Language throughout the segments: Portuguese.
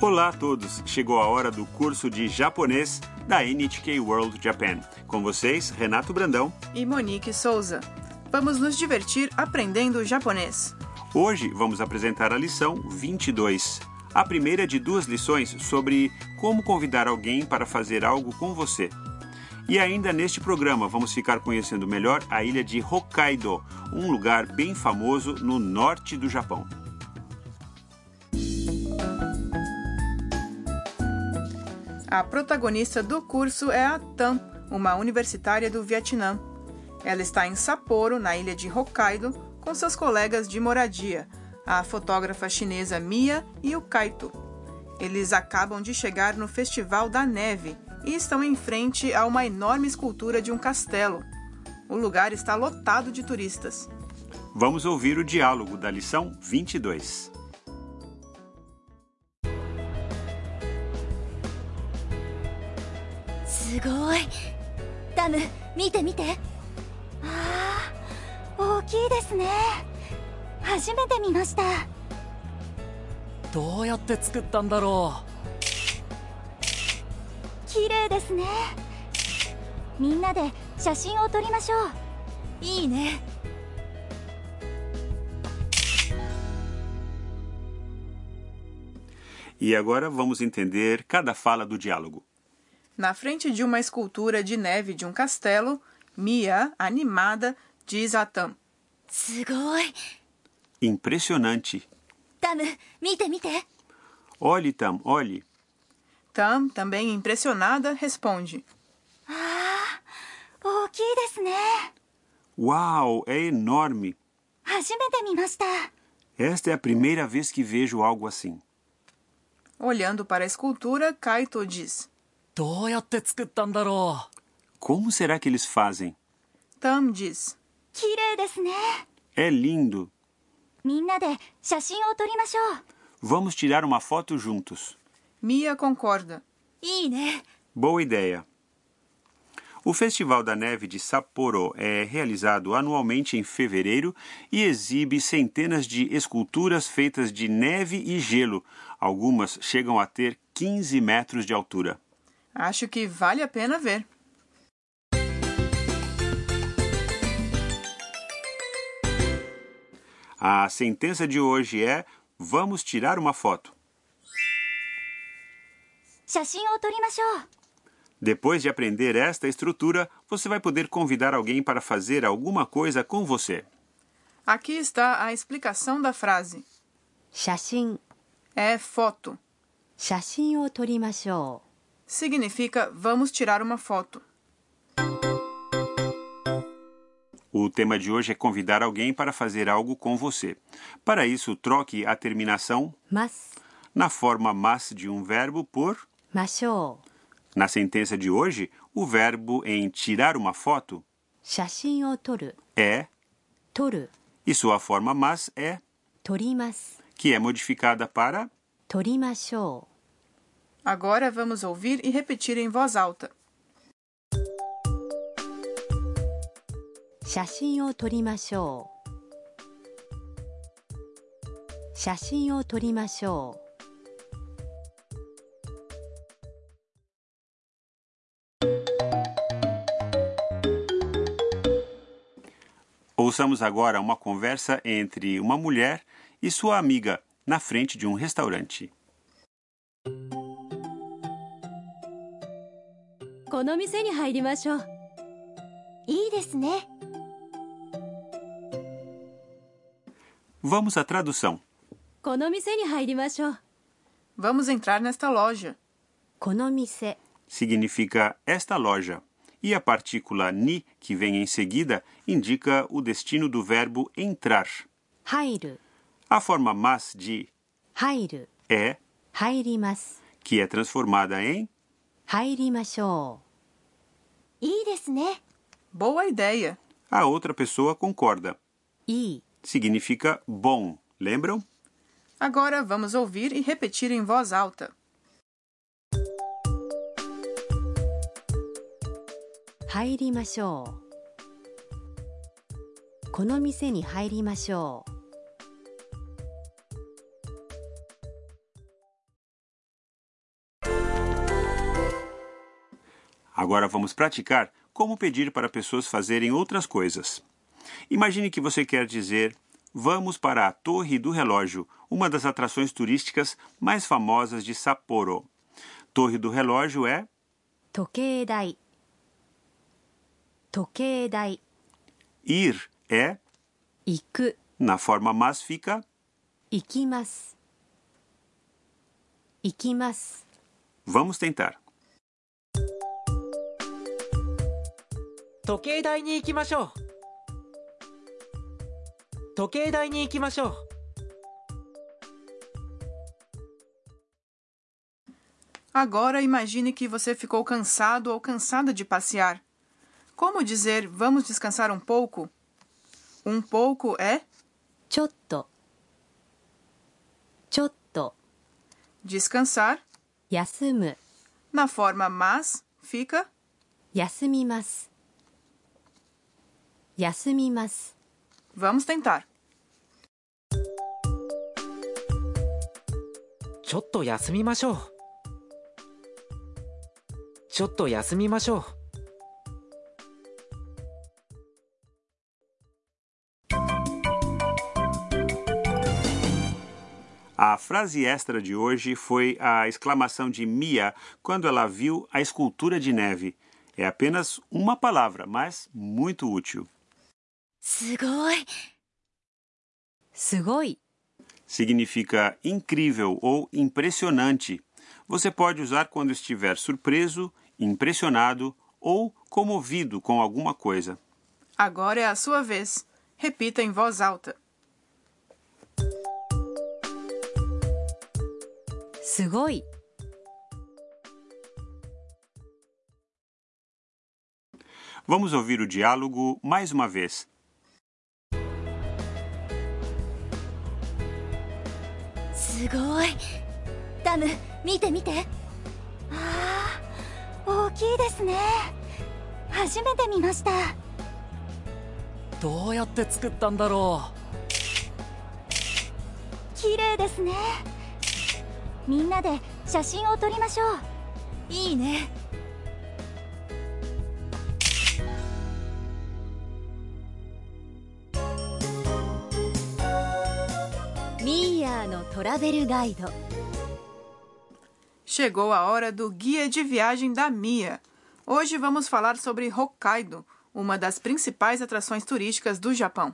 Olá a todos! Chegou a hora do curso de japonês da NHK World Japan. Com vocês, Renato Brandão. e Monique Souza. Vamos nos divertir aprendendo japonês. Hoje vamos apresentar a lição 22. A primeira de duas lições sobre como convidar alguém para fazer algo com você. E ainda neste programa vamos ficar conhecendo melhor a ilha de Hokkaido, um lugar bem famoso no norte do Japão. A protagonista do curso é a Tam, uma universitária do Vietnã. Ela está em Sapporo, na ilha de Hokkaido, com seus colegas de moradia, a fotógrafa chinesa Mia e o Kaito. Eles acabam de chegar no Festival da Neve e estão em frente a uma enorme escultura de um castelo. O lugar está lotado de turistas. Vamos ouvir o diálogo da lição 22. すごいダム見て見てああ大きいですね初めて見ましたどうやって作ったんだろ 綺麗ですねみんなで写真を撮りましょういいね E agora vamos entender cada fala do diálogo. Na frente de uma escultura de neve de um castelo, Mia, animada, diz a Tam: すごい Impressionante. ダム見て見て Olhe, Tam, olhe. Tam, também impressionada, responde: Ah, Uau, é enorme! Esta é a primeira vez que vejo algo assim. Olhando para a escultura, Kaito diz: Como será que eles fazem? Tam diz: É lindo! Vamos tirar uma foto juntos. Mia concorda. Né? Boa ideia. O Festival da Neve de Sapporo é realizado anualmente em fevereiro e exibe centenas de esculturas feitas de neve e gelo. Algumas chegam a ter 15 metros de altura. Acho que vale a pena ver. A sentença de hoje é: vamos tirar uma foto. Depois de aprender esta estrutura, você vai poder convidar alguém para fazer alguma coisa com você. Aqui está a explicação da frase. 写真 É foto. 写真を撮りましょ Significa vamos tirar uma foto. O tema de hoje é convidar alguém para fazer algo com você. Para isso, troque a terminação うます na forma mas de um verbo por. na sentença de hoje, o verbo em tirar uma foto é toru e sua forma mas é torimasu, que é modificada para torimashou. Agora vamos ouvir e repetir em voz alta. Shashin o torimashou. Shashin o torimashou. Ouçamos agora uma conversa entre uma mulher e sua amiga na frente de um restaurante. Vamos à tradução. Vamos entrar nesta loja. Significa esta loja e a partícula ni, que vem em seguida, indica o destino do verbo entrar. Hairu. A forma mas de hairu é hairimasu, que é transformada em hairimashou. Né? Boa ideia. A outra pessoa concorda. I significa bom, lembram? Agora vamos ouvir e repetir em voz alta. 入りましょうこの店に入りましょう Agora vamos praticar como pedir para pessoas fazerem outras coisas. Imagine que você quer dizer: Vamos para a Torre do Relógio, uma das atrações turísticas mais famosas de Sapporo. Torre do Relógio é 時計台 ir, é 行く na forma mas fica 行きます行きます vamos tentar. 時計台に行きましょう時計台に行きましょう Agora imagine que você ficou cansado ou cansada de passear. Como dizer vamos descansar um pouco? Um pouco é ちょっとちょっと descansar. 休む Na forma mas fica 休みます休みます vamos tentar. ちょっと休みましょうちょっと休みましょう frase extra de hoje foi a exclamação de Mia quando ela viu a escultura de neve. É apenas uma palavra, mas muito útil. Sugoi. Sugoi significa incrível ou impressionante. Você pode usar quando estiver surpreso, impressionado ou comovido com alguma coisa. Agora é a sua vez. Repita em voz alta. すごい。Vamos ouvir o diálogo mais uma vez. すごいダム見て見てああ大きいですね初めて見ましたどうやって作ったんだろ綺麗ですねみんなで写真を撮りましょういいねミーヤーのトラベルガイド Chegou a hora do guia de viagem da Mia. Hoje vamos falar sobre Hokkaido, uma das principais atrações turísticas do Japão.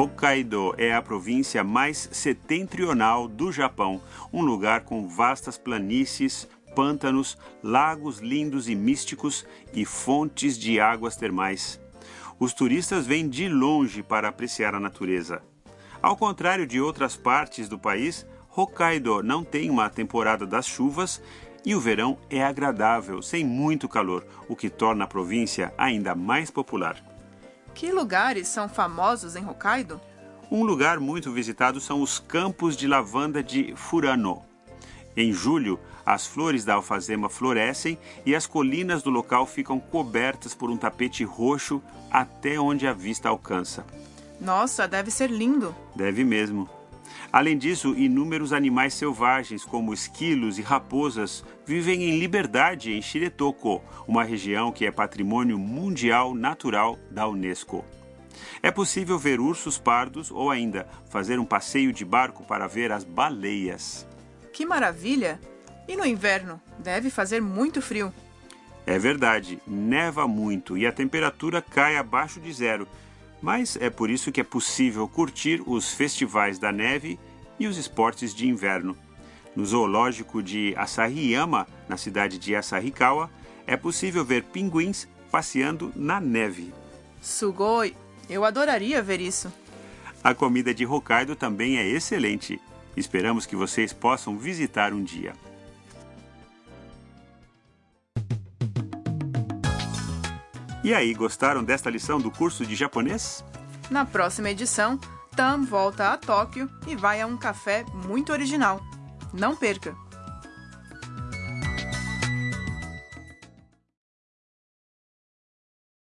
Hokkaido é a província mais setentrional do Japão, um lugar com vastas planícies, pântanos, lagos lindos e místicos e fontes de águas termais. Os turistas vêm de longe para apreciar a natureza. Ao contrário de outras partes do país, Hokkaido não tem uma temporada das chuvas e o verão é agradável, sem muito calor, o que torna a província ainda mais popular. Que lugares são famosos em Hokkaido? Um lugar muito visitado são os campos de lavanda de Furano. Em julho, as flores da alfazema florescem e as colinas do local ficam cobertas por um tapete roxo até onde a vista alcança. Nossa, deve ser lindo. Deve mesmo. Além disso, inúmeros animais selvagens, como esquilos e raposas, vivem em liberdade em Shiretoko, uma região que é patrimônio mundial natural da Unesco. É possível ver ursos pardos ou ainda fazer um passeio de barco para ver as baleias. Que maravilha! E no inverno? Deve fazer muito frio. É verdade, neva muito e a temperatura cai abaixo de zero, mas é por isso que é possível curtir os festivais da neve e os esportes de inverno. No zoológico de Asahiyama, na cidade de Asahikawa, é possível ver pinguins passeando na neve. Sugoi! Eu adoraria ver isso. A comida de Hokkaido também é excelente. Esperamos que vocês possam visitar um dia. E aí, gostaram desta lição do curso de japonês? Na próxima edição, Tam volta a Tóquio e vai a um café muito original. Não perca!